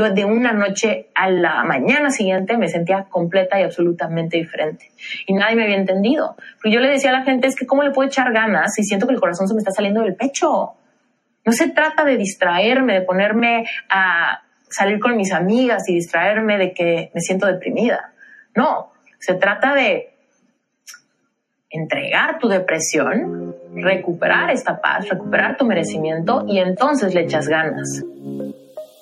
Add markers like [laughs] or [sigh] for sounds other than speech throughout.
yo de una noche a la mañana siguiente me sentía completa y absolutamente diferente. Y nadie me había entendido. Porque yo le decía a la gente, es que cómo le puedo echar ganas si siento que el corazón se me está saliendo del pecho. No se trata de distraerme, de ponerme a salir con mis amigas y distraerme de que me siento deprimida. No, se trata de entregar tu depresión, recuperar esta paz, recuperar tu merecimiento y entonces le echas ganas.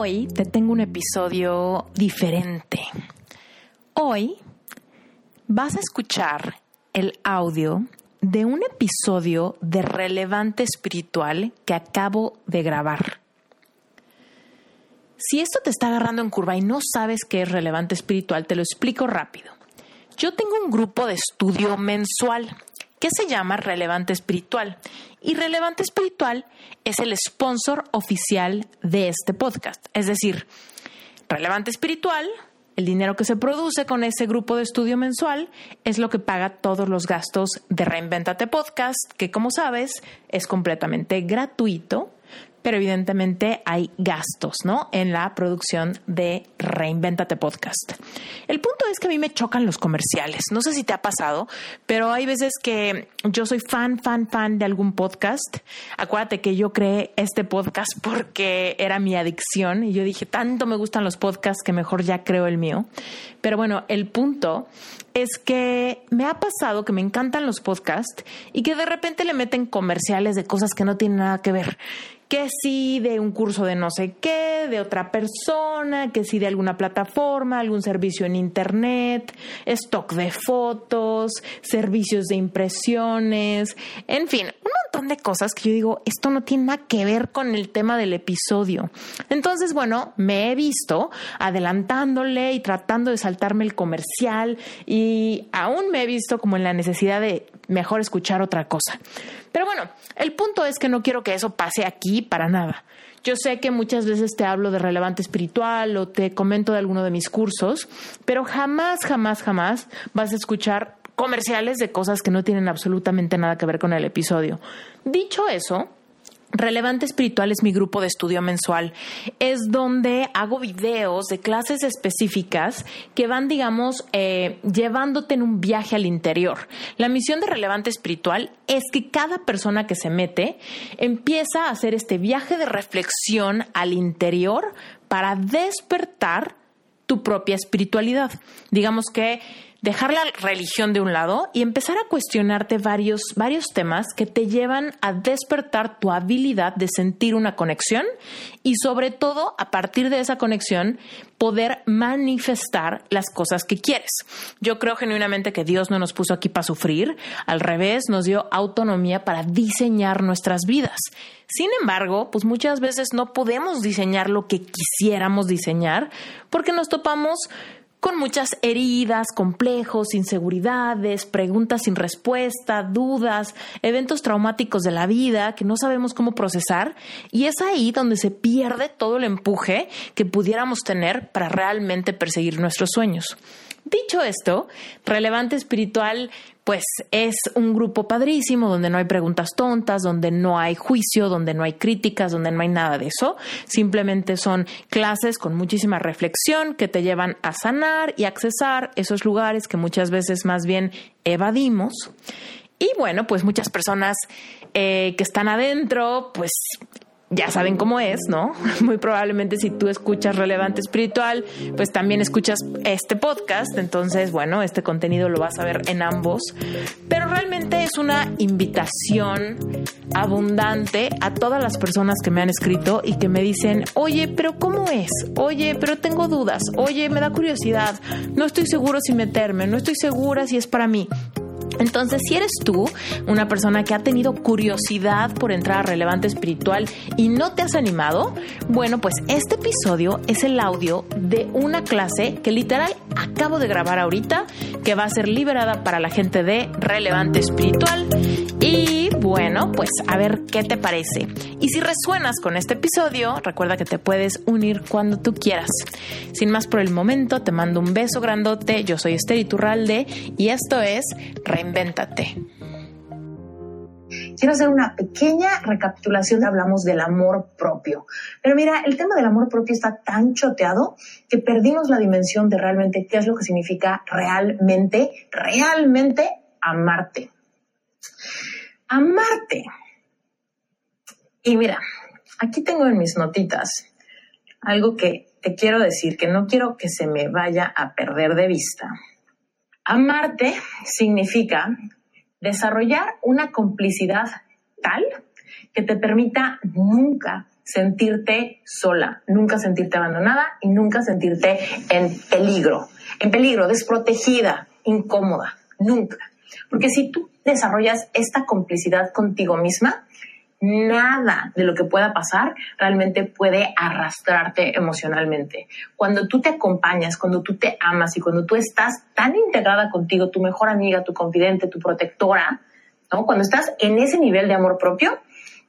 Hoy te tengo un episodio diferente. Hoy vas a escuchar el audio de un episodio de relevante espiritual que acabo de grabar. Si esto te está agarrando en curva y no sabes qué es relevante espiritual, te lo explico rápido. Yo tengo un grupo de estudio mensual que se llama Relevante Espiritual. Y Relevante Espiritual es el sponsor oficial de este podcast. Es decir, Relevante Espiritual, el dinero que se produce con ese grupo de estudio mensual, es lo que paga todos los gastos de Reinventate Podcast, que como sabes es completamente gratuito pero evidentemente hay gastos, ¿no? En la producción de Reinventate Podcast. El punto es que a mí me chocan los comerciales. No sé si te ha pasado, pero hay veces que yo soy fan, fan, fan de algún podcast. Acuérdate que yo creé este podcast porque era mi adicción y yo dije, tanto me gustan los podcasts que mejor ya creo el mío. Pero bueno, el punto es que me ha pasado que me encantan los podcasts y que de repente le meten comerciales de cosas que no tienen nada que ver que sí de un curso de no sé qué, de otra persona, que sí de alguna plataforma, algún servicio en internet, stock de fotos, servicios de impresiones, en fin, un montón de cosas que yo digo, esto no tiene nada que ver con el tema del episodio. Entonces, bueno, me he visto adelantándole y tratando de saltarme el comercial y aún me he visto como en la necesidad de mejor escuchar otra cosa. Pero bueno, el punto es que no quiero que eso pase aquí para nada. Yo sé que muchas veces te hablo de relevante espiritual o te comento de alguno de mis cursos, pero jamás, jamás, jamás vas a escuchar comerciales de cosas que no tienen absolutamente nada que ver con el episodio. Dicho eso, Relevante Espiritual es mi grupo de estudio mensual. Es donde hago videos de clases específicas que van, digamos, eh, llevándote en un viaje al interior. La misión de Relevante Espiritual es que cada persona que se mete empieza a hacer este viaje de reflexión al interior para despertar tu propia espiritualidad. Digamos que dejar la religión de un lado y empezar a cuestionarte varios, varios temas que te llevan a despertar tu habilidad de sentir una conexión y sobre todo a partir de esa conexión poder manifestar las cosas que quieres. Yo creo genuinamente que Dios no nos puso aquí para sufrir, al revés, nos dio autonomía para diseñar nuestras vidas. Sin embargo, pues muchas veces no podemos diseñar lo que quisiéramos diseñar porque nos topamos con muchas heridas, complejos, inseguridades, preguntas sin respuesta, dudas, eventos traumáticos de la vida que no sabemos cómo procesar y es ahí donde se pierde todo el empuje que pudiéramos tener para realmente perseguir nuestros sueños. Dicho esto, Relevante Espiritual pues es un grupo padrísimo donde no hay preguntas tontas, donde no hay juicio, donde no hay críticas, donde no hay nada de eso. Simplemente son clases con muchísima reflexión que te llevan a sanar y accesar esos lugares que muchas veces más bien evadimos. Y bueno, pues muchas personas eh, que están adentro, pues ya saben cómo es, ¿no? [laughs] Muy probablemente si tú escuchas Relevante Espiritual, pues también escuchas este podcast, entonces, bueno, este contenido lo vas a ver en ambos, pero realmente es una invitación abundante a todas las personas que me han escrito y que me dicen, oye, pero ¿cómo es? Oye, pero tengo dudas, oye, me da curiosidad, no estoy seguro si meterme, no estoy segura si es para mí. Entonces, si eres tú una persona que ha tenido curiosidad por entrar a Relevante Espiritual y no te has animado, bueno, pues este episodio es el audio de una clase que literal acabo de grabar ahorita, que va a ser liberada para la gente de Relevante Espiritual. Bueno, pues a ver qué te parece. Y si resuenas con este episodio, recuerda que te puedes unir cuando tú quieras. Sin más por el momento, te mando un beso grandote. Yo soy Esther Iturralde y esto es Reinvéntate. Quiero hacer una pequeña recapitulación. Hablamos del amor propio. Pero mira, el tema del amor propio está tan choteado que perdimos la dimensión de realmente qué es lo que significa realmente, realmente amarte. Amarte. Y mira, aquí tengo en mis notitas algo que te quiero decir, que no quiero que se me vaya a perder de vista. Amarte significa desarrollar una complicidad tal que te permita nunca sentirte sola, nunca sentirte abandonada y nunca sentirte en peligro, en peligro, desprotegida, incómoda, nunca. Porque si tú desarrollas esta complicidad contigo misma, nada de lo que pueda pasar realmente puede arrastrarte emocionalmente. Cuando tú te acompañas, cuando tú te amas y cuando tú estás tan integrada contigo, tu mejor amiga, tu confidente, tu protectora, ¿no? Cuando estás en ese nivel de amor propio,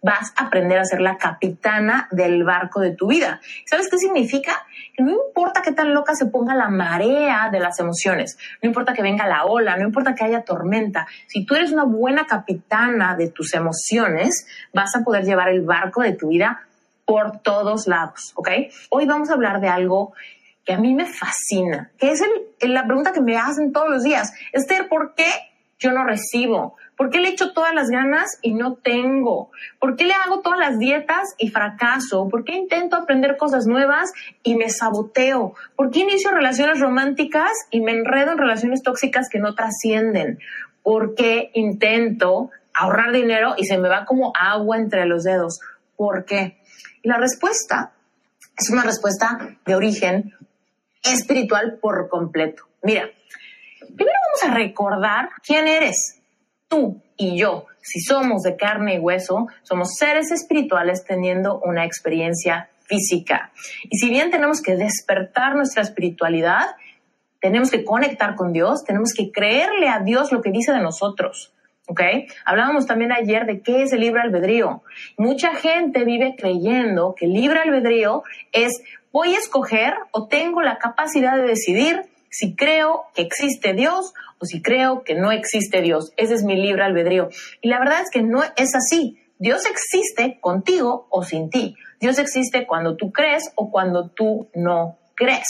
vas a aprender a ser la capitana del barco de tu vida. ¿Sabes qué significa? Que no importa qué tan loca se ponga la marea de las emociones, no importa que venga la ola, no importa que haya tormenta, si tú eres una buena capitana de tus emociones, vas a poder llevar el barco de tu vida por todos lados, ¿ok? Hoy vamos a hablar de algo que a mí me fascina, que es la pregunta que me hacen todos los días. Esther, ¿por qué yo no recibo? ¿Por qué le echo todas las ganas y no tengo? ¿Por qué le hago todas las dietas y fracaso? ¿Por qué intento aprender cosas nuevas y me saboteo? ¿Por qué inicio relaciones románticas y me enredo en relaciones tóxicas que no trascienden? ¿Por qué intento ahorrar dinero y se me va como agua entre los dedos? ¿Por qué? Y la respuesta es una respuesta de origen espiritual por completo. Mira, primero vamos a recordar quién eres tú y yo, si somos de carne y hueso, somos seres espirituales teniendo una experiencia física. Y si bien tenemos que despertar nuestra espiritualidad, tenemos que conectar con Dios, tenemos que creerle a Dios lo que dice de nosotros. ¿Ok? Hablábamos también ayer de qué es el libre albedrío. Mucha gente vive creyendo que el libre albedrío es voy a escoger o tengo la capacidad de decidir si creo que existe Dios o si creo que no existe Dios. Ese es mi libre albedrío. Y la verdad es que no es así. Dios existe contigo o sin ti. Dios existe cuando tú crees o cuando tú no crees.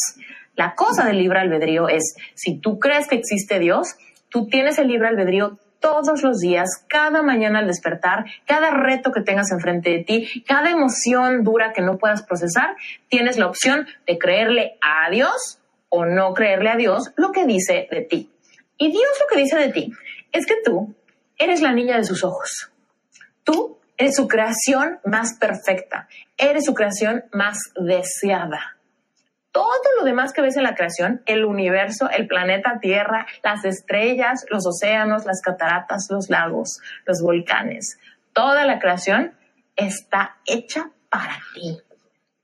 La cosa del libre albedrío es, si tú crees que existe Dios, tú tienes el libre albedrío todos los días, cada mañana al despertar, cada reto que tengas enfrente de ti, cada emoción dura que no puedas procesar, tienes la opción de creerle a Dios o no creerle a Dios lo que dice de ti. Y Dios lo que dice de ti es que tú eres la niña de sus ojos. Tú eres su creación más perfecta. Eres su creación más deseada. Todo lo demás que ves en la creación, el universo, el planeta Tierra, las estrellas, los océanos, las cataratas, los lagos, los volcanes, toda la creación está hecha para ti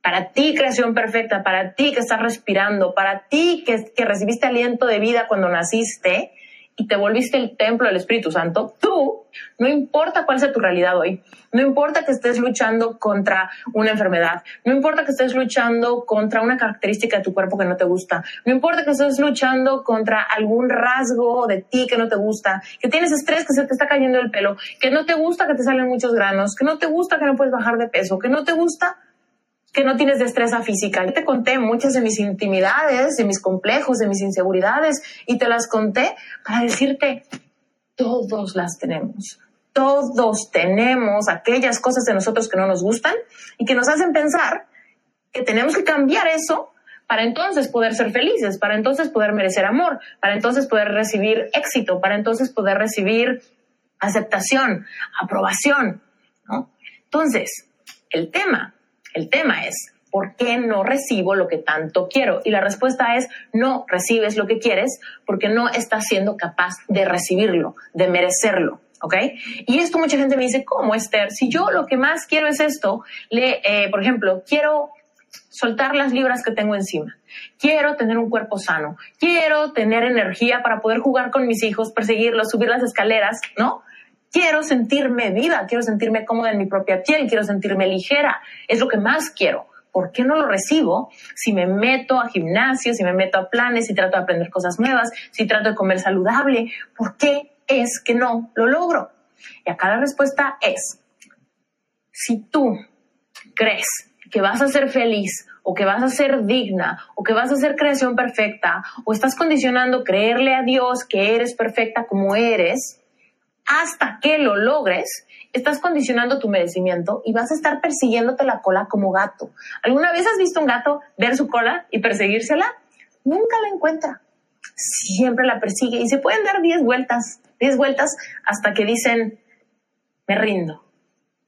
para ti creación perfecta, para ti que estás respirando, para ti que, recibiste aliento de vida cuando naciste y te volviste el templo del Espíritu Santo, tú, no importa cuál sea tu realidad hoy, no importa que estés luchando contra una enfermedad, no importa que estés luchando contra una característica de tu cuerpo que no te gusta, no importa que estés luchando contra algún rasgo de ti que no te gusta, que tienes estrés, que se te está cayendo el pelo, que no te gusta que te salen muchos granos, que no te gusta que no puedes bajar de peso, que no te gusta que no tienes destreza física. Yo te conté muchas de mis intimidades, de mis complejos, de mis inseguridades y te las conté para decirte, todos las tenemos. Todos tenemos aquellas cosas de nosotros que no nos gustan y que nos hacen pensar que tenemos que cambiar eso para entonces poder ser felices, para entonces poder merecer amor, para entonces poder recibir éxito, para entonces poder recibir aceptación, aprobación, ¿no? Entonces, el tema, el tema es, ¿por qué no recibo lo que tanto quiero? Y la respuesta es, no recibes lo que quieres porque no estás siendo capaz de recibirlo, de merecerlo. ¿ok? Y esto mucha gente me dice, ¿cómo, Esther? Si yo lo que más quiero es esto, le, eh, por ejemplo, quiero soltar las libras que tengo encima. Quiero tener un cuerpo sano. Quiero tener energía para poder jugar con mis hijos, perseguirlos, subir las escaleras, ¿no? Quiero sentirme viva, quiero sentirme cómoda en mi propia piel, quiero sentirme ligera. Es lo que más quiero. ¿Por qué no lo recibo si me meto a gimnasio, si me meto a planes, si trato de aprender cosas nuevas, si trato de comer saludable? ¿Por qué es que no lo logro? Y acá la respuesta es, si tú crees que vas a ser feliz o que vas a ser digna o que vas a ser creación perfecta o estás condicionando creerle a Dios que eres perfecta como eres, hasta que lo logres, estás condicionando tu merecimiento y vas a estar persiguiéndote la cola como gato. ¿Alguna vez has visto un gato ver su cola y perseguírsela? Nunca la encuentra. Siempre la persigue y se pueden dar 10 vueltas, 10 vueltas hasta que dicen, me rindo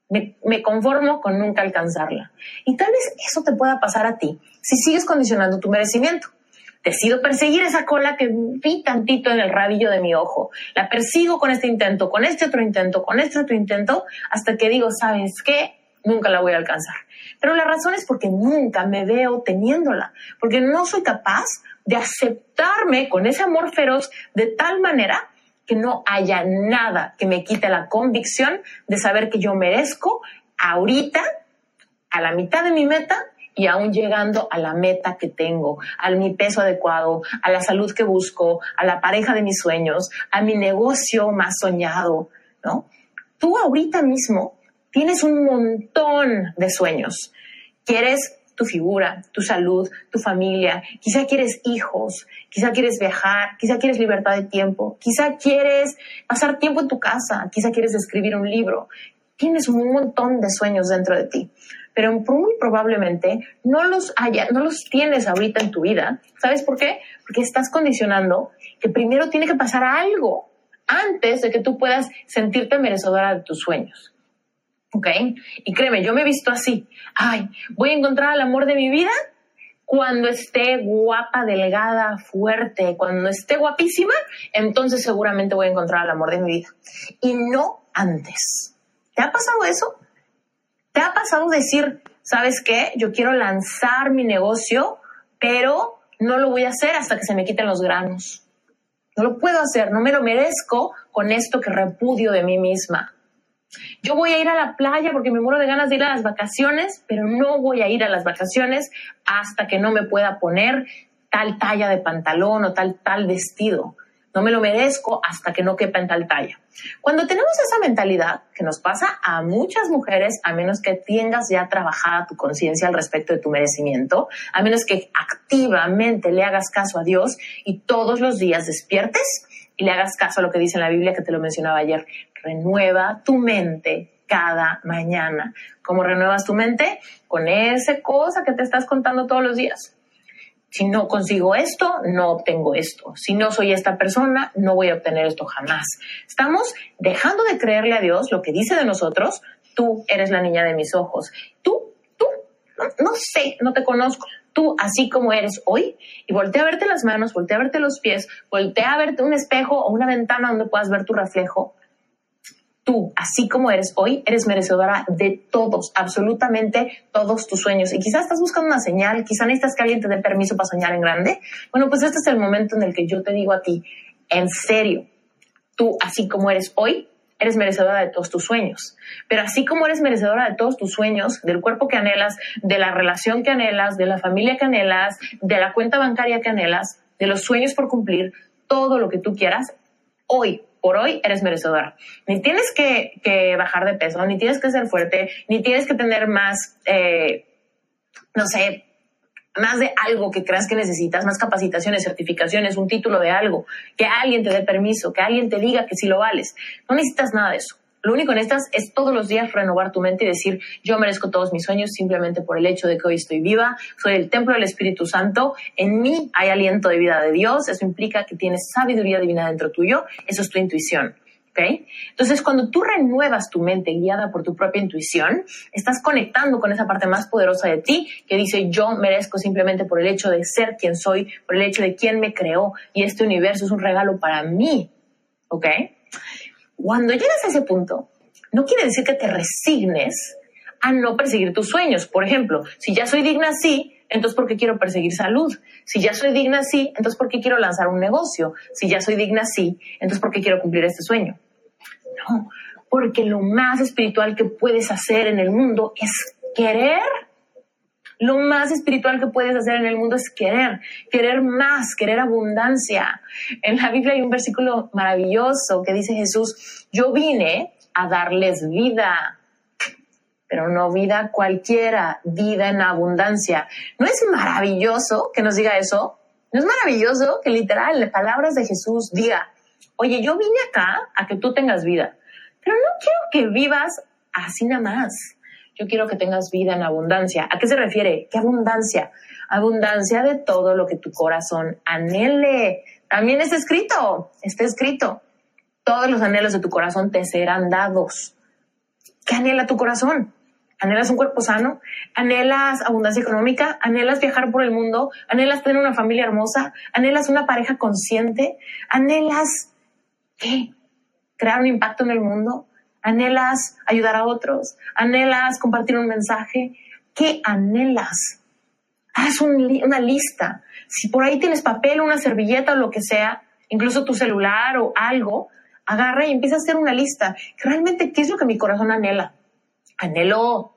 me, conformo con nunca alcanzarla. Y tal vez eso te pueda pasar a ti si sigues condicionando tu merecimiento. Decido perseguir esa cola que vi tantito en el rabillo de mi ojo. La persigo con este intento, con este otro intento, con este otro intento, hasta que digo, ¿sabes qué? Nunca la voy a alcanzar. Pero la razón es porque nunca me veo teniéndola, porque no soy capaz de aceptarme con ese amor feroz de tal manera que no haya nada que me quite la convicción de saber que yo merezco ahorita, a la mitad de mi meta y aún llegando a la meta que tengo, a mi peso adecuado, a la salud que busco, a la pareja de mis sueños, a mi negocio más soñado, ¿no? Tú ahorita mismo tienes un montón de sueños. Quieres tu figura, tu salud, tu familia, quizá quieres hijos, quizá quieres viajar, quizá quieres libertad de tiempo, quizá quieres pasar tiempo en tu casa, quizá quieres escribir un libro. Tienes un montón de sueños dentro de ti, pero muy probablemente no los haya, no los tienes ahorita en tu vida. ¿Sabes por qué? Porque estás condicionando que primero tiene que pasar algo antes de que tú puedas sentirte merecedora de tus sueños. ¿Ok? Y créeme, yo me he visto así. Ay, voy a encontrar el amor de mi vida cuando esté guapa, delgada, fuerte, cuando esté guapísima, entonces seguramente voy a encontrar el amor de mi vida. Y no antes. ¿Te ha pasado eso? ¿Te ha pasado decir, sabes qué? Yo quiero lanzar mi negocio, pero no lo voy a hacer hasta que se me quiten los granos. No lo puedo hacer, no me lo merezco con esto que repudio de mí misma. Yo voy a ir a la playa porque me muero de ganas de ir a las vacaciones, pero no voy a ir a las vacaciones hasta que no me pueda poner tal talla de pantalón o tal tal vestido. No me lo merezco hasta que no quepa en tal talla. Cuando tenemos esa mentalidad, que nos pasa a muchas mujeres, a menos que tengas ya trabajada tu conciencia al respecto de tu merecimiento, a menos que activamente le hagas caso a Dios y todos los días despiertes y le hagas caso a lo que dice en la Biblia, que te lo mencionaba ayer, renueva tu mente cada mañana. ¿Cómo renuevas tu mente? Con esa cosa que te estás contando todos los días. Si no consigo esto, no obtengo esto. Si no soy esta persona, no voy a obtener esto jamás. Estamos dejando de creerle a Dios lo que dice de nosotros. Tú eres la niña de mis ojos. Tú, tú, no, sé, no te conozco. Tú, así como eres hoy, y voltea a verte las manos, voltea a verte los pies, voltea a verte un espejo o una ventana donde puedas ver tu reflejo tú, así como eres hoy, eres merecedora de todos, absolutamente todos tus sueños. Y quizás estás buscando una señal, quizás necesitas que alguien te dé permiso para soñar en grande. Bueno, pues este es el momento en el que yo te digo a ti, en serio, tú, así como eres hoy, eres merecedora de todos tus sueños. Pero así como eres merecedora de todos tus sueños, del cuerpo que anhelas, de la relación que anhelas, de la familia que anhelas, de la cuenta bancaria que anhelas, de los sueños por cumplir, todo lo que tú quieras, hoy por hoy eres merecedora. Ni tienes que, bajar de peso, ni tienes que ser fuerte, ni tienes que tener más, eh, no sé, más de algo que creas que necesitas, más capacitaciones, certificaciones, un título de algo, que alguien te dé permiso, que alguien te diga que sí lo vales. No necesitas nada de eso. Lo único que necesitas es todos los días renovar tu mente y decir, yo merezco todos mis sueños simplemente por el hecho de que hoy estoy viva, soy el templo del Espíritu Santo, en mí hay aliento de vida de Dios, eso implica que tienes sabiduría divina dentro tuyo, eso es tu intuición. ¿Okay? Entonces, cuando tú renuevas tu mente guiada por tu propia intuición, estás conectando con esa parte más poderosa de ti que dice yo merezco simplemente por el hecho de ser quien soy, por el hecho de quién me creó y este universo es un regalo para mí. ¿Ok? Cuando llegas a ese punto, no quiere decir que te resignes a no perseguir tus sueños. Por ejemplo, si ya soy digna así, entonces ¿por qué quiero perseguir salud? Si ya soy digna así, entonces ¿por qué quiero lanzar un negocio? Si ya soy digna así, entonces ¿por qué quiero cumplir este sueño? No, porque lo más espiritual que puedes hacer en el mundo es querer. Lo más espiritual que puedes hacer en el mundo es querer, querer más, querer abundancia. En la Biblia hay un versículo maravilloso que dice Jesús, yo vine a darles vida, pero no vida cualquiera, vida en abundancia. ¿No es maravilloso que nos diga eso? ¿No es maravilloso que literal, en palabras de Jesús diga, oye, yo vine acá a que tú tengas vida, pero no quiero que vivas así nada más. Yo quiero que tengas vida en abundancia. ¿A qué se refiere? ¿Qué abundancia? Abundancia de todo lo que tu corazón anhele. También está escrito, está escrito. Todos los anhelos de tu corazón te serán dados. ¿Qué anhela tu corazón? ¿Anhelas un cuerpo sano? ¿Anhelas abundancia económica? ¿Anhelas viajar por el mundo? ¿Anhelas tener una familia hermosa? ¿Anhelas una pareja consciente? ¿Anhelas qué? ¿Crear un impacto en el mundo? ¿Anhelas ayudar a otros? ¿Anhelas compartir un mensaje? ¿Qué anhelas? Haz una lista. Si por ahí tienes papel, una servilleta o lo que sea, incluso tu celular o algo, agarra y empieza a hacer una lista. Realmente, ¿qué es lo que mi corazón anhela? Anhelo,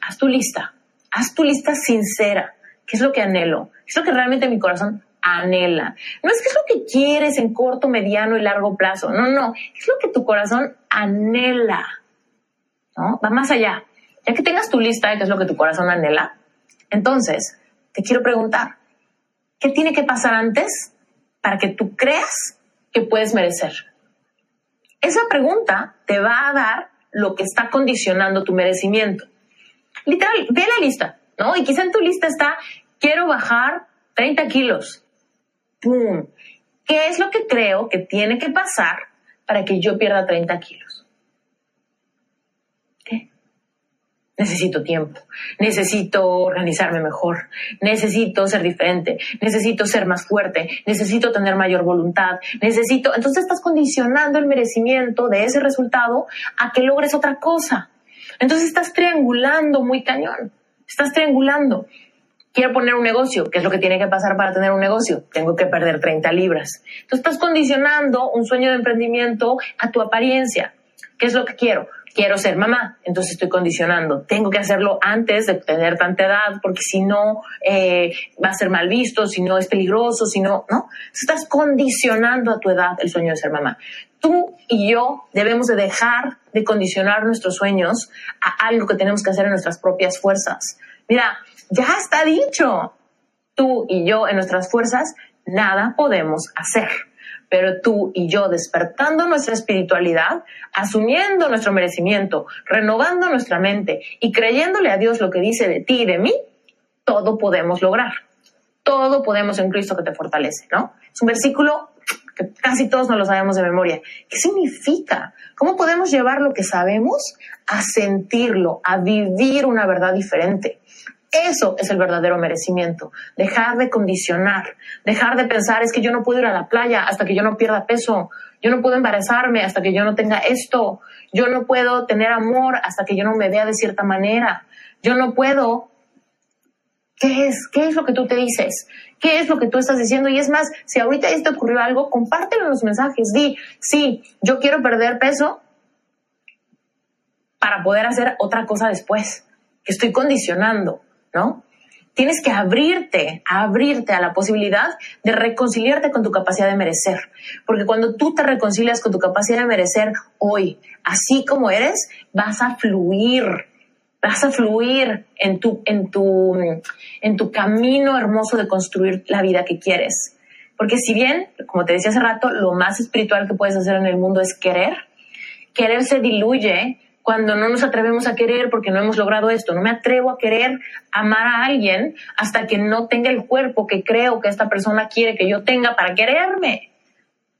haz tu lista, haz tu lista sincera. ¿Qué es lo que anhelo? ¿Qué es lo que realmente mi corazón anhela? No es qué es lo que quieres en corto, mediano y largo plazo. No, no. Es lo que tu corazón anhela. ¿No? Va más allá. Ya que tengas tu lista de qué es lo que tu corazón anhela, entonces te quiero preguntar, ¿qué tiene que pasar antes para que tú creas que puedes merecer? Esa pregunta te va a dar lo que está condicionando tu merecimiento. Literal, ve la lista, ¿no? Y quizá en tu lista está, quiero bajar 30 kilos. ¡Pum! ¿Qué es lo que creo que tiene que pasar para que yo pierda 30 kilos? necesito tiempo, necesito organizarme mejor, necesito ser diferente, necesito ser más fuerte, necesito tener mayor voluntad, necesito, entonces estás condicionando el merecimiento de ese resultado a que logres otra cosa. Entonces estás triangulando muy cañón, estás triangulando. Quiero poner un negocio, ¿qué es lo que tiene que pasar para tener un negocio? Tengo que perder 30 libras. Entonces estás condicionando un sueño de emprendimiento a tu apariencia. ¿Qué es lo que quiero? quiero ser mamá, entonces estoy condicionando. Tengo que hacerlo antes de tener tanta edad, porque si no eh, va a ser mal visto, si no es peligroso, si no, ¿no? Estás condicionando a tu edad el sueño de ser mamá. Tú y yo debemos de dejar de condicionar nuestros sueños a algo que tenemos que hacer en nuestras propias fuerzas. Mira, ya está dicho. Tú y yo en nuestras fuerzas nada podemos hacer pero tú y yo despertando nuestra espiritualidad, asumiendo nuestro merecimiento, renovando nuestra mente y creyéndole a Dios lo que dice de ti y de mí, todo podemos lograr. Todo podemos en Cristo que te fortalece, ¿no? Es un versículo que casi todos no lo sabemos de memoria. ¿Qué significa? ¿Cómo podemos llevar lo que sabemos a sentirlo, a vivir una verdad diferente? Eso es el verdadero merecimiento. Dejar de condicionar, dejar de pensar es que yo no puedo ir a la playa hasta que yo no pierda peso, yo no puedo embarazarme hasta que yo no tenga esto, yo no puedo tener amor hasta que yo no me vea de cierta manera, yo no puedo. ¿Qué es? ¿Qué es lo que tú te dices? ¿Qué es lo que tú estás diciendo? Y es más, si ahorita te ocurrió algo, compártelo en los mensajes. Di, sí, yo quiero perder peso para poder hacer otra cosa después, estoy condicionando. ¿no? Tienes que abrirte, abrirte a la posibilidad de reconciliarte con tu capacidad de merecer. Porque cuando tú te reconcilias con tu capacidad de merecer hoy, así como eres, vas a fluir, vas a fluir en tu, en tu, en tu camino hermoso de construir la vida que quieres. Porque si bien, como te decía hace rato, lo más espiritual que puedes hacer en el mundo es querer, querer se diluye cuando no nos atrevemos a querer porque no hemos logrado esto. No me atrevo a querer amar a alguien hasta que no tenga el cuerpo que creo que esta persona quiere que yo tenga para quererme.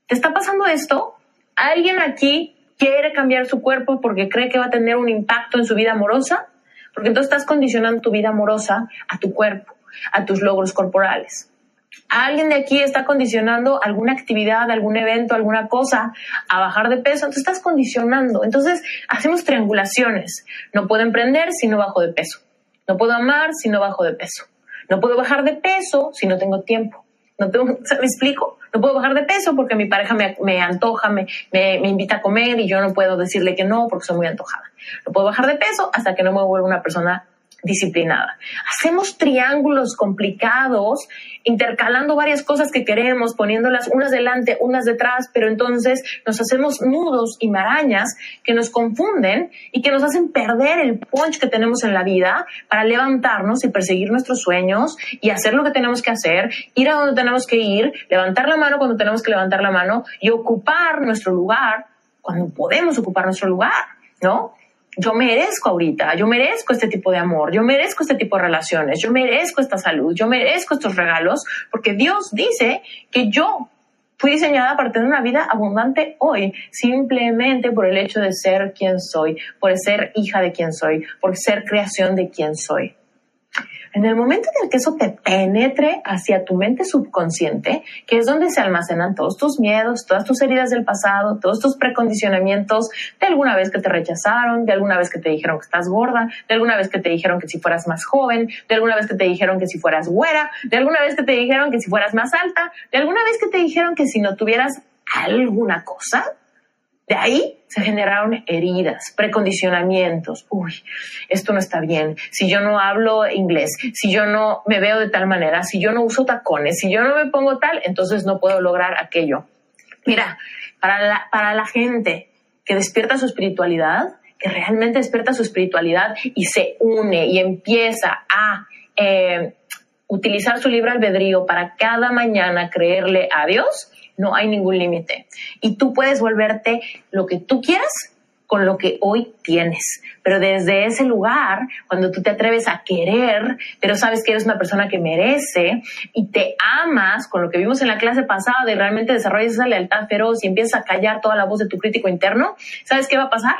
¿Te está pasando esto? ¿Alguien aquí quiere cambiar su cuerpo porque cree que va a tener un impacto en su vida amorosa? Porque entonces estás condicionando tu vida amorosa a tu cuerpo, a tus logros corporales. Alguien de aquí está condicionando alguna actividad, algún evento, alguna cosa a bajar de peso, entonces estás condicionando. Entonces hacemos triangulaciones. No puedo emprender si no bajo de peso. No puedo amar si no bajo de peso. No puedo bajar de peso si no tengo tiempo. No tengo, ¿Me explico? No puedo bajar de peso porque mi pareja me, antoja, me, me, me, invita a comer y yo no puedo decirle que no porque soy muy antojada. No puedo bajar de peso hasta que no me vuelva una persona disciplinada. Hacemos triángulos complicados, intercalando varias cosas que queremos, poniéndolas unas delante, unas detrás, pero entonces nos hacemos nudos y marañas que nos confunden y que nos hacen perder el punch que tenemos en la vida para levantarnos y perseguir nuestros sueños y hacer lo que tenemos que hacer, ir a donde tenemos que ir, levantar la mano cuando tenemos que levantar la mano y ocupar nuestro lugar cuando podemos ocupar nuestro lugar, ¿no? Yo merezco ahorita, yo merezco este tipo de amor, yo merezco este tipo de relaciones, yo merezco esta salud, yo merezco estos regalos, porque Dios dice que yo fui diseñada para tener una vida abundante hoy, simplemente por el hecho de ser quien soy, por ser hija de quien soy, por ser creación de quien soy. En el momento en el que eso te penetre hacia tu mente subconsciente, que es donde se almacenan todos tus miedos, todas tus heridas del pasado, todos tus precondicionamientos de alguna vez que te rechazaron, de alguna vez que te dijeron que estás gorda, de alguna vez que te dijeron que si fueras más joven, de alguna vez que te dijeron que si fueras güera, de alguna vez que te dijeron que si fueras más alta, de alguna vez que te dijeron que si no tuvieras alguna cosa, de ahí se generaron heridas, precondicionamientos. Uy, esto no está bien. Si yo no hablo inglés, si yo no me veo de tal manera, si yo no uso tacones, si yo no me pongo tal, entonces no puedo lograr aquello. Mira, para la, para la gente que despierta su espiritualidad, que realmente despierta su espiritualidad y se une y empieza a eh, utilizar su libre albedrío para cada mañana creerle a Dios, no hay ningún límite. Y tú puedes volverte lo que tú quieras con lo que hoy tienes. Pero desde ese lugar, cuando tú te atreves a querer, pero sabes que eres una persona que merece y te amas con lo que vimos en la clase pasada de realmente desarrollas esa lealtad feroz y empiezas a callar toda la voz de tu crítico interno, ¿sabes qué va a pasar?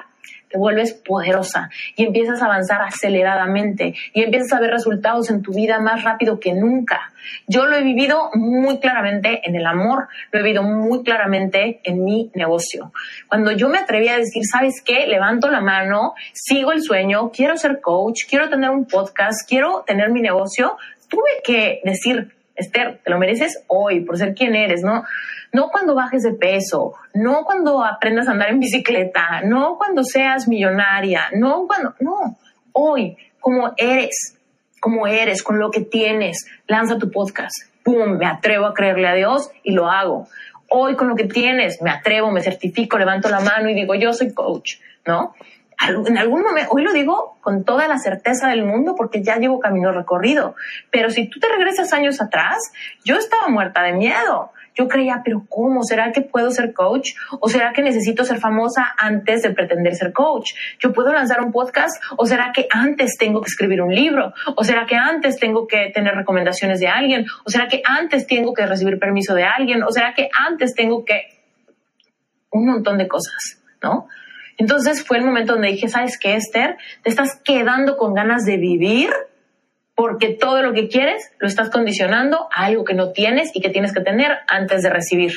Vuelves poderosa y empiezas a avanzar aceleradamente y empiezas a ver resultados en tu vida más rápido que nunca. Yo lo he vivido muy claramente en el amor, lo he vivido muy claramente en mi negocio. Cuando yo me atreví a decir, ¿sabes qué? Levanto la mano, sigo el sueño, quiero ser coach, quiero tener un podcast, quiero tener mi negocio, tuve que decir, Esther, te lo mereces hoy por ser quien eres, ¿no? No cuando bajes de peso, no cuando aprendas a andar en bicicleta, no cuando seas millonaria, no cuando, no, hoy, como eres, como eres, con lo que tienes, lanza tu podcast, pum, me atrevo a creerle a Dios y lo hago. Hoy con lo que tienes, me atrevo, me certifico, levanto la mano y digo, yo soy coach, ¿no? en algún momento, hoy lo digo con toda la certeza del mundo porque ya llevo camino recorrido, pero si tú te regresas años atrás, yo estaba muerta de miedo. Yo creía, pero ¿cómo? ¿Será que puedo ser coach? ¿O será que necesito ser famosa antes de pretender ser coach? ¿Yo puedo lanzar un podcast? ¿O será que antes tengo que escribir un libro? ¿O será que antes tengo que tener recomendaciones de alguien? ¿O será que antes tengo que recibir permiso de alguien? ¿O será que antes tengo que... Un montón de cosas, ¿no? Entonces fue el momento donde dije, ¿sabes qué, Esther? Te estás quedando con ganas de vivir porque todo lo que quieres lo estás condicionando a algo que no tienes y que tienes que tener antes de recibir.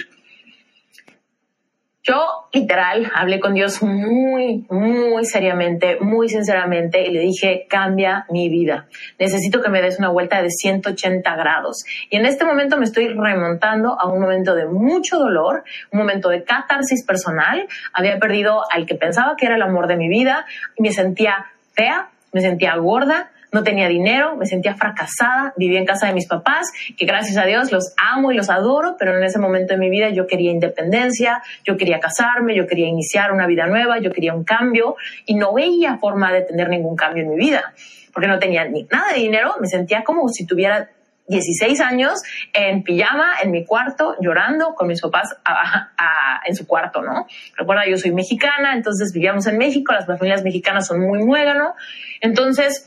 Yo literal hablé con Dios muy, muy seriamente, muy sinceramente y le dije, cambia mi vida. Necesito que me des una vuelta de 180 grados. Y en este momento me estoy remontando a un momento de mucho dolor, un momento de catarsis personal. Había perdido al que pensaba que era el amor de mi vida me sentía fea, me sentía gorda, no tenía dinero, me sentía fracasada, vivía en casa de mis papás, que gracias a Dios los amo y los adoro, pero en ese momento de mi vida yo quería independencia, yo quería casarme, yo quería iniciar una vida nueva, yo quería un cambio y no veía forma de tener ningún cambio en mi vida, porque no tenía ni nada de dinero, me sentía como si tuviera 16 años en pijama, en mi cuarto, llorando con mis papás en su cuarto, ¿no? Recuerda, yo soy mexicana, entonces vivíamos en México, las familias mexicanas son muy muégano. Entonces,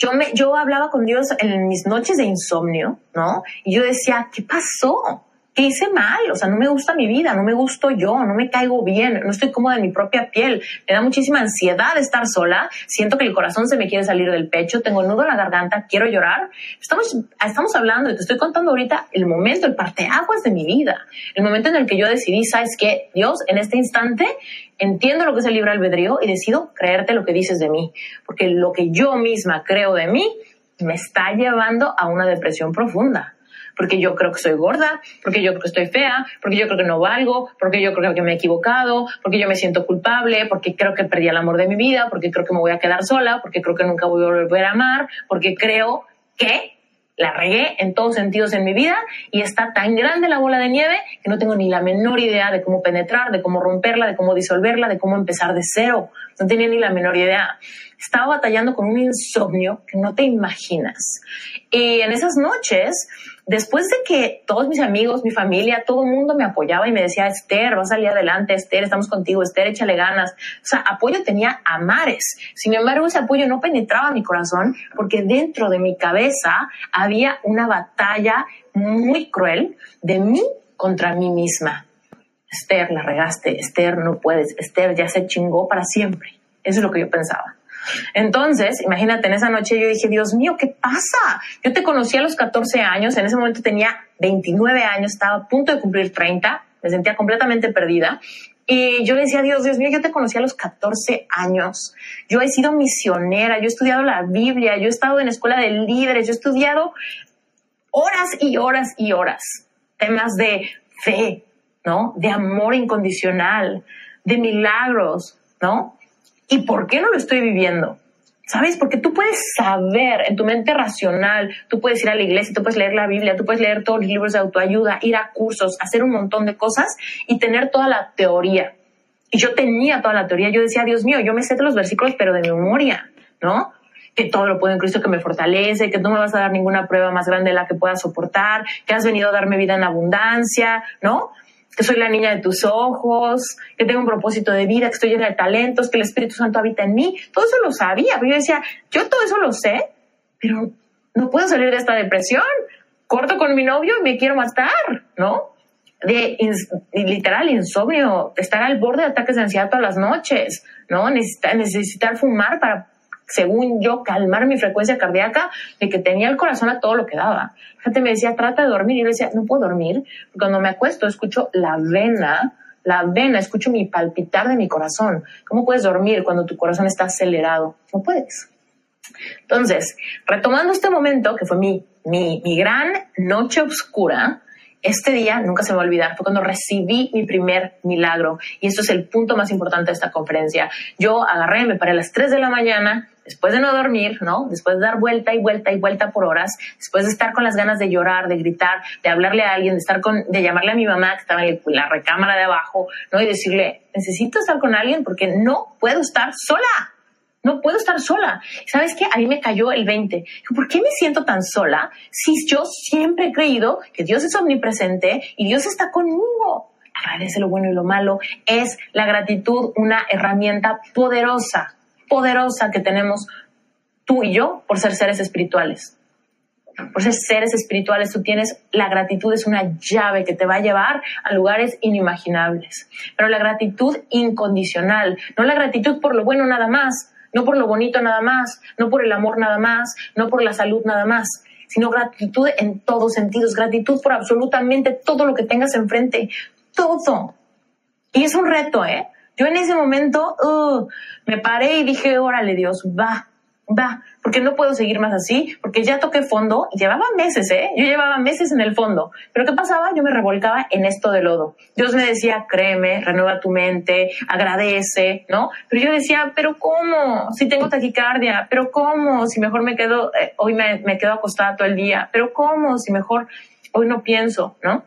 yo, me, yo hablaba con Dios en mis noches de insomnio, ¿no? Y yo decía, ¿qué pasó? ¿Qué hice mal? O sea, no me gusta mi vida, no me gusto yo, no me caigo bien, no estoy cómoda en mi propia piel, me da muchísima ansiedad estar sola, siento que el corazón se me quiere salir del pecho, tengo nudo en la garganta, quiero llorar. Estamos, estamos hablando y te estoy contando ahorita el momento, el parteaguas de mi vida, el momento en el que yo decidí, ¿sabes qué? Dios, en este instante entiendo lo que es el libre albedrío y decido creerte lo que dices de mí, porque lo que yo misma creo de mí me está llevando a una depresión profunda porque yo creo que soy gorda, porque yo creo que estoy fea, porque yo creo que no valgo, porque yo creo que me he equivocado, porque yo me siento culpable, porque creo que perdí el amor de mi vida, porque creo que me voy a quedar sola, porque creo que nunca voy a volver a amar, porque creo que la regué en todos sentidos en mi vida y está tan grande la bola de nieve que no tengo ni la menor idea de cómo penetrar, de cómo romperla, de cómo disolverla, de cómo empezar de cero. No tenía ni la menor idea. Estaba batallando con un insomnio que no te imaginas. Y en esas noches después de que todos mis amigos, mi familia, todo el mundo me apoyaba y me decía, Esther, vas a salir adelante, Esther, estamos contigo, Esther, échale ganas. O sea, apoyo tenía a mares. Sin embargo, ese apoyo no penetraba mi corazón porque dentro de mi cabeza había una batalla muy cruel de mí contra mí misma. Esther, la regaste, Esther, no puedes, Esther ya se chingó para siempre. Eso es lo que yo pensaba. Entonces, imagínate, en esa noche yo dije, Dios mío, ¿qué pasa? Yo te conocí a los 14 años, en ese momento tenía 29 años, estaba a punto de cumplir 30, me sentía completamente perdida. Y yo le decía, Dios, Dios mío, yo te conocí a los 14 años. Yo he sido misionera, yo he estudiado la Biblia, yo he estado en escuela de líderes, yo he estudiado horas y horas y horas temas de fe, ¿no? De amor incondicional, de milagros, ¿no? ¿Y por qué no lo estoy viviendo? ¿Sabes? Porque tú puedes saber en tu mente racional, tú puedes ir a la iglesia, tú puedes leer la Biblia, tú puedes leer todos los libros de autoayuda, ir a cursos, hacer un montón de cosas y tener toda la teoría. Y yo tenía toda la teoría, yo decía, Dios mío, yo me sé de los versículos, pero de memoria, ¿no? Que todo lo puedo en Cristo que me fortalece, que no me vas a dar ninguna prueba más grande de la que pueda soportar, que has venido a darme vida en abundancia, ¿no? Que soy la niña de tus ojos, que tengo un propósito de vida, que estoy llena de talentos, que el Espíritu Santo habita en mí. Todo eso lo sabía, pero yo decía, yo todo eso lo sé, pero no puedo salir de esta depresión. Corto con mi novio y me quiero matar, ¿no? De literal insomnio, estar al borde de ataques de ansiedad todas las noches, ¿no? Necesitar, necesitar fumar para según yo, calmar mi frecuencia cardíaca de que tenía el corazón a todo lo que daba. gente me decía, trata de dormir. Y yo decía, no puedo dormir. Cuando me acuesto, escucho la vena, la vena, escucho mi palpitar de mi corazón. ¿Cómo puedes dormir cuando tu corazón está acelerado? No puedes. Entonces, retomando este momento, que fue mi, mi, mi gran noche oscura, este día nunca se me va a olvidar, fue cuando recibí mi primer milagro. Y esto es el punto más importante de esta conferencia. Yo agarré, me paré a las 3 de la mañana, después de no dormir, ¿no? Después de dar vuelta y vuelta y vuelta por horas, después de estar con las ganas de llorar, de gritar, de hablarle a alguien, de estar con, de llamarle a mi mamá que estaba en la recámara de abajo, ¿no? Y decirle, necesito estar con alguien porque no puedo estar sola. No puedo estar sola. ¿Sabes qué? A mí me cayó el 20. ¿Por qué me siento tan sola si yo siempre he creído que Dios es omnipresente y Dios está conmigo? Agradece lo bueno y lo malo. Es la gratitud una herramienta poderosa, poderosa que tenemos tú y yo por ser seres espirituales. Por ser seres espirituales, tú tienes la gratitud, es una llave que te va a llevar a lugares inimaginables. Pero la gratitud incondicional, no la gratitud por lo bueno nada más, no por lo bonito nada más, no por el amor nada más, no por la salud nada más, sino gratitud en todos sentidos, gratitud por absolutamente todo lo que tengas enfrente, todo. Y es un reto, ¿eh? Yo en ese momento uh, me paré y dije, órale Dios, va, va, porque no puedo seguir más así, porque ya toqué fondo, llevaba meses, ¿eh? Yo llevaba meses en el fondo, pero ¿qué pasaba? Yo me revolcaba en esto de lodo. Dios me decía, créeme, renueva tu mente, agradece, ¿no? Pero yo decía, ¿pero cómo? Si tengo taquicardia, ¿pero cómo? Si mejor me quedo, eh, hoy me, me quedo acostada todo el día, ¿pero cómo? Si mejor hoy no pienso, ¿no?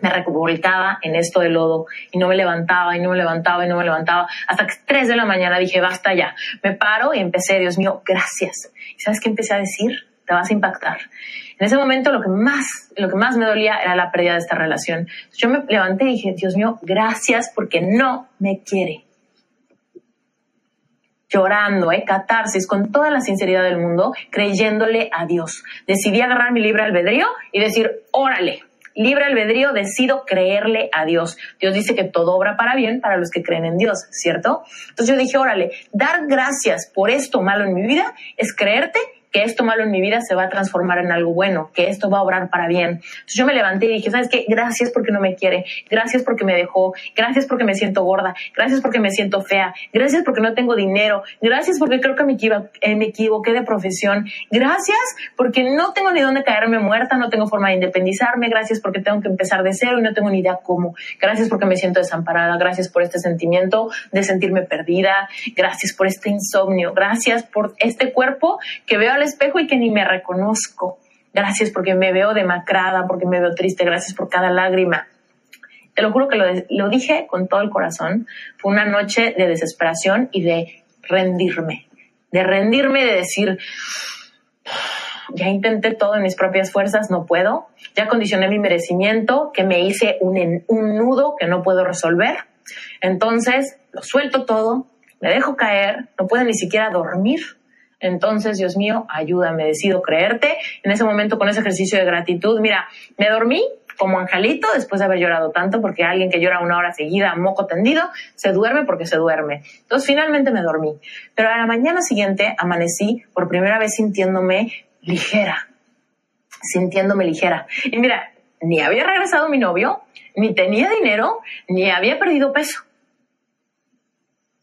Me revolcaba en esto de lodo y no me levantaba y no me levantaba y no me levantaba. Hasta que tres de la mañana dije, basta ya. Me paro y empecé, Dios mío, gracias. ¿Y sabes qué empecé a decir? te vas a impactar. En ese momento lo que más, lo que más me dolía era la pérdida de esta relación. Yo me levanté y dije, Dios mío, gracias porque no me quiere. Llorando, ¿eh? catarsis, con toda la sinceridad del mundo, creyéndole a Dios. Decidí agarrar mi libre albedrío y decir, órale, libre albedrío, decido creerle a Dios. Dios dice que todo obra para bien para los que creen en Dios, ¿cierto? Entonces yo dije, órale, dar gracias por esto malo en mi vida es creerte que esto malo en mi vida se va a transformar en algo bueno, que esto va a obrar para bien. Entonces yo me levanté y dije, ¿sabes qué? Gracias porque no me quiere, gracias porque me dejó, gracias porque me siento gorda, gracias porque me siento fea, gracias porque no tengo dinero, gracias porque creo que me, eh, me equivoqué de profesión, gracias porque no tengo ni dónde caerme muerta, no tengo forma de independizarme, gracias porque tengo que empezar de cero y no tengo ni idea cómo, gracias porque me siento desamparada, gracias por este sentimiento de sentirme perdida, gracias por este insomnio, gracias por este cuerpo que veo espejo y que ni me reconozco. Gracias porque me veo demacrada, porque me veo triste. Gracias por cada lágrima. Te lo juro que lo, dije con todo el corazón. Fue una noche de desesperación y de rendirme. De rendirme de decir, ya intenté todo en mis propias fuerzas, no puedo. Ya condicioné mi merecimiento, que me hice un, un nudo que no puedo resolver. Entonces, lo suelto todo, me dejo caer, no puedo ni siquiera dormir entonces, Dios mío, ayúdame, decido creerte. En ese momento, con ese ejercicio de gratitud, mira, me dormí como angelito después de haber llorado tanto, porque alguien que llora una hora seguida, moco tendido, se duerme porque se duerme. Entonces, finalmente me dormí. Pero a la mañana siguiente amanecí por primera vez sintiéndome ligera, sintiéndome ligera. Y mira, ni había regresado mi novio, ni tenía dinero, ni había perdido peso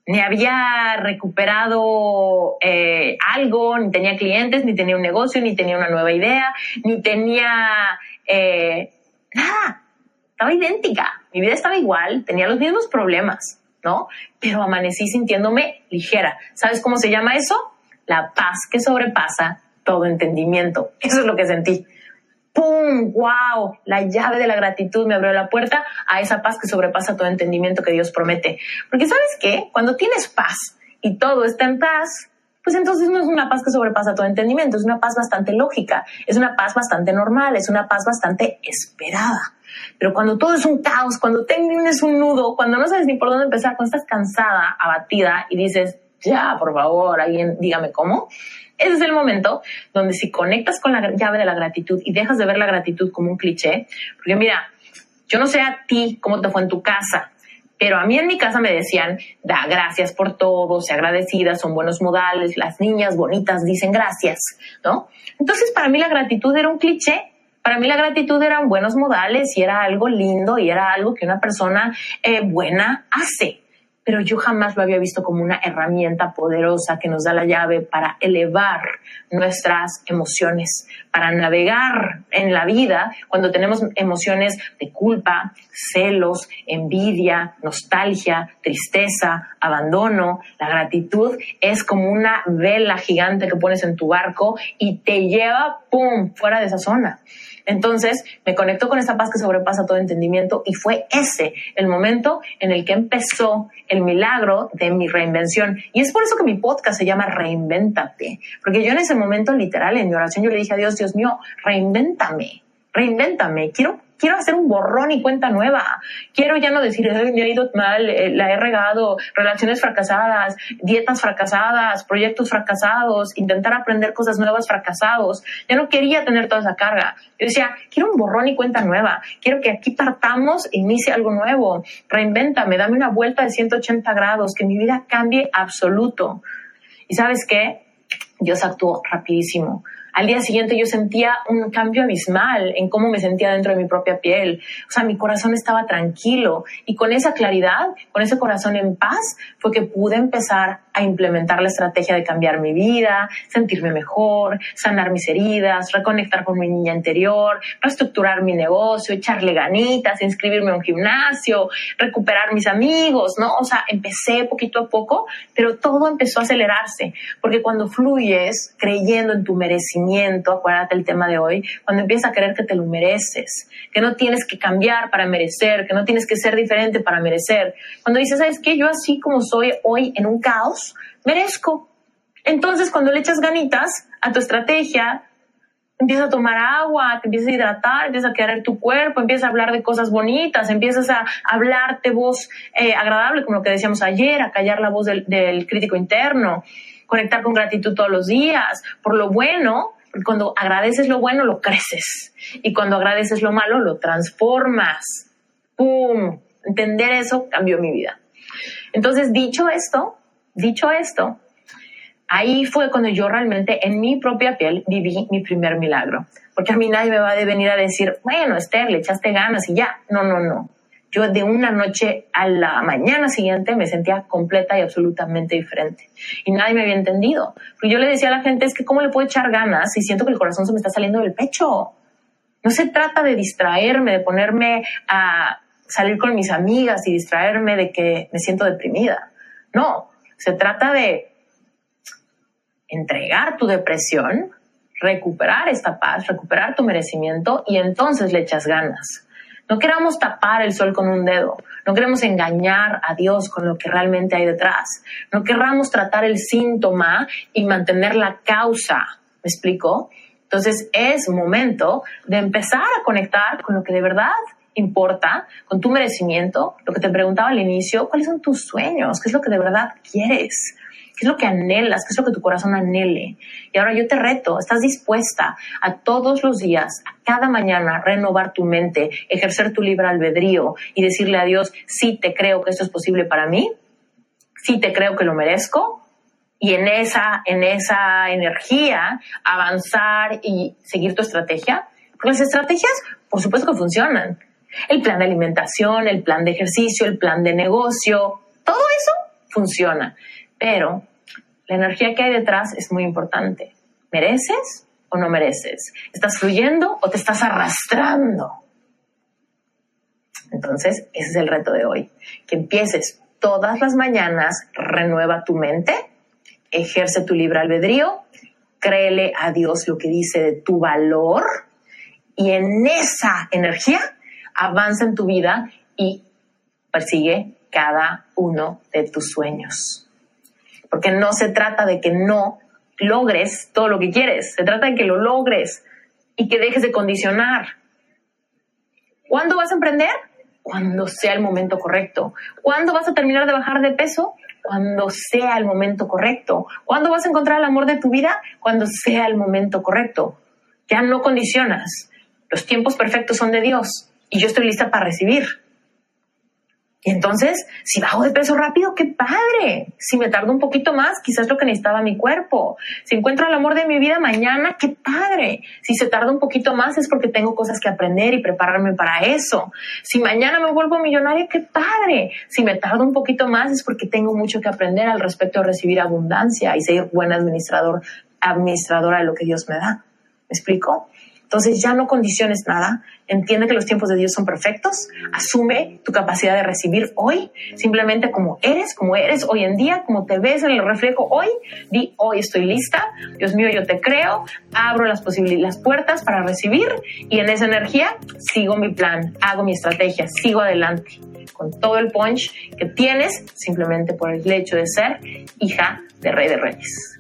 ni había recuperado eh, algo, ni tenía clientes, ni tenía un negocio, ni tenía una nueva idea, ni tenía eh, nada. Estaba idéntica. Mi vida estaba igual, tenía los mismos problemas, ¿no? Pero amanecí sintiéndome ligera. ¿Sabes cómo se llama eso? La paz que sobrepasa todo entendimiento. Eso es lo que sentí. ¡Pum! ¡Wow! La llave de la gratitud me abrió la puerta a esa paz que sobrepasa todo entendimiento que Dios promete. Porque sabes qué? Cuando tienes paz y todo está en paz, pues entonces no es una paz que sobrepasa todo entendimiento, es una paz bastante lógica, es una paz bastante normal, es una paz bastante esperada. Pero cuando todo es un caos, cuando tienes un nudo, cuando no sabes ni por dónde empezar, cuando estás cansada, abatida y dices, ya, por favor, alguien dígame cómo, ese es el momento donde si conectas con la llave de la gratitud y dejas de ver la gratitud como un cliché, porque mira, yo no sé a ti cómo te fue en tu casa, pero a mí en mi casa me decían, da gracias por todo, sea agradecida, son buenos modales, las niñas bonitas dicen gracias, ¿no? Entonces para mí la gratitud era un cliché, para mí la gratitud eran buenos modales y era algo lindo y era algo que una persona eh, buena hace pero yo jamás lo había visto como una herramienta poderosa que nos da la llave para elevar nuestras emociones, para navegar en la vida cuando tenemos emociones de culpa, celos, envidia, nostalgia, tristeza, abandono. La gratitud es como una vela gigante que pones en tu barco y te lleva, ¡pum!, fuera de esa zona. Entonces me conectó con esa paz que sobrepasa todo entendimiento y fue ese el momento en el que empezó el milagro de mi reinvención. Y es por eso que mi podcast se llama Reinvéntate, porque yo en ese momento literal en mi oración yo le dije a Dios, Dios mío, reinvéntame, reinvéntame, quiero quiero hacer un borrón y cuenta nueva. Quiero ya no decir, me ha ido mal, eh, la he regado, relaciones fracasadas, dietas fracasadas, proyectos fracasados, intentar aprender cosas nuevas fracasados. Ya no quería tener toda esa carga. Yo decía, quiero un borrón y cuenta nueva. Quiero que aquí partamos e inicie algo nuevo. Reinvéntame, dame una vuelta de 180 grados, que mi vida cambie absoluto. ¿Y sabes qué? Dios actuó rapidísimo. Al día siguiente yo sentía un cambio abismal en cómo me sentía dentro de mi propia piel. O sea, mi corazón estaba tranquilo y con esa claridad, con ese corazón en paz, fue que pude empezar a implementar la estrategia de cambiar mi vida, sentirme mejor, sanar mis heridas, reconectar con mi niña interior, reestructurar mi negocio, echarle ganitas, inscribirme a un gimnasio, recuperar mis amigos, ¿no? O sea, empecé poquito a poco, pero todo empezó a acelerarse, porque cuando fluyes creyendo en tu merecimiento, acuérdate el tema de hoy, cuando empiezas a creer que te lo mereces, que no tienes que cambiar para merecer, que no tienes que ser diferente para merecer, cuando dices, ¿sabes qué? Yo así como soy hoy en un caos, merezco. Entonces, cuando le echas ganitas a tu estrategia, empiezas a tomar agua, te empiezas a hidratar, empiezas a querer tu cuerpo, empiezas a hablar de cosas bonitas, empiezas a hablarte voz eh, agradable, como lo que decíamos ayer, a callar la voz del, crítico interno, conectar con gratitud todos los días, por lo bueno, cuando agradeces lo bueno, lo creces. Y cuando agradeces lo malo, lo transformas. ¡Pum! Entender eso cambió mi vida. Entonces, dicho esto, dicho esto, ahí fue cuando yo realmente en mi propia piel viví mi primer milagro. Porque a mí nadie me va a venir a decir, bueno, Esther, le echaste ganas y ya. No, no, no. Yo de una noche a la mañana siguiente me sentía completa y absolutamente diferente. Y nadie me había entendido. Porque yo le decía a la gente, es que cómo le puedo echar ganas si siento que el corazón se me está saliendo del pecho. No se trata de distraerme, de ponerme a salir con mis amigas y distraerme de que me siento deprimida. No, se trata de entregar tu depresión, recuperar esta paz, recuperar tu merecimiento y entonces le echas ganas. No queramos tapar el sol con un dedo, no queremos engañar a Dios con lo que realmente hay detrás, no querramos tratar el síntoma y mantener la causa. ¿Me explico? Entonces es momento de empezar a conectar con lo que de verdad importa, con tu merecimiento, lo que te preguntaba al inicio, cuáles son tus sueños, qué es lo que de verdad quieres. ¿Qué es lo que anhelas? ¿Qué es lo que tu corazón anhele? Y ahora yo te reto, ¿estás dispuesta a todos los días, a cada mañana, renovar tu mente, ejercer tu libre albedrío y decirle a Dios, sí te creo que esto es posible para mí? ¿Sí te creo que lo merezco? Y en esa, en esa energía, avanzar y seguir tu estrategia. Porque las estrategias, por supuesto que funcionan. El plan de alimentación, el plan de ejercicio, el plan de negocio, todo eso funciona. Pero la energía que hay detrás es muy importante. ¿Mereces o no mereces? ¿Estás fluyendo o te estás arrastrando? Entonces, ese es el reto de hoy. Que empieces todas las mañanas, renueva tu mente, ejerce tu libre albedrío, créele a Dios lo que dice de tu valor y en esa energía avanza en tu vida y persigue cada uno de tus sueños porque no se trata de que no logres todo lo que quieres, se trata de que lo logres y que dejes de condicionar. ¿Cuándo vas a emprender? Cuando sea el momento correcto. ¿Cuándo vas a terminar de bajar de peso? Cuando sea el momento correcto. ¿Cuándo vas a encontrar el amor de tu vida? Cuando sea el momento correcto. Ya no condicionas. Los tiempos perfectos son de Dios y yo estoy lista para recibir. Entonces, si bajo de peso rápido, qué padre. Si me tardo un poquito más, quizás lo que necesitaba mi cuerpo. Si encuentro el amor de mi vida mañana, qué padre. Si se tarda un poquito más es porque tengo cosas que aprender y prepararme para eso. Si mañana me vuelvo millonario, qué padre. Si me tardo un poquito más es porque tengo mucho que aprender al respecto de recibir abundancia y ser buen administrador, administradora de lo que Dios me da. ¿Me explico? Entonces ya no condiciones nada, entiende que los tiempos de Dios son perfectos, asume tu capacidad de recibir hoy, simplemente como eres, como eres hoy en día, como te ves en el reflejo hoy, di hoy estoy lista, Dios mío yo te creo, abro las las puertas para recibir. Y en esa energía sigo mi plan, hago mi estrategia, sigo adelante. Con todo el punch que tienes simplemente por el hecho de ser hija de Rey de Reyes.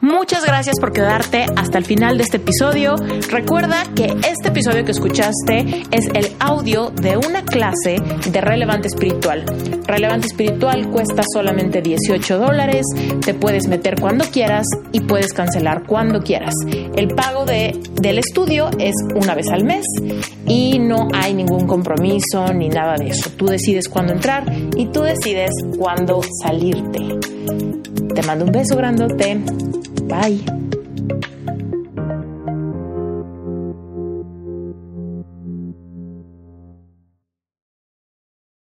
Muchas gracias por quedarte hasta el final de este episodio. Recuerda que este episodio que escuchaste es el audio de una clase de relevante espiritual. Relevante espiritual cuesta solamente 18 dólares, te puedes meter cuando quieras y puedes cancelar cuando quieras. El pago de, del estudio es una vez al mes y no hay ningún compromiso ni nada de eso. Tú decides cuándo entrar y tú decides cuándo salirte. Te mando un beso grandote. Bye.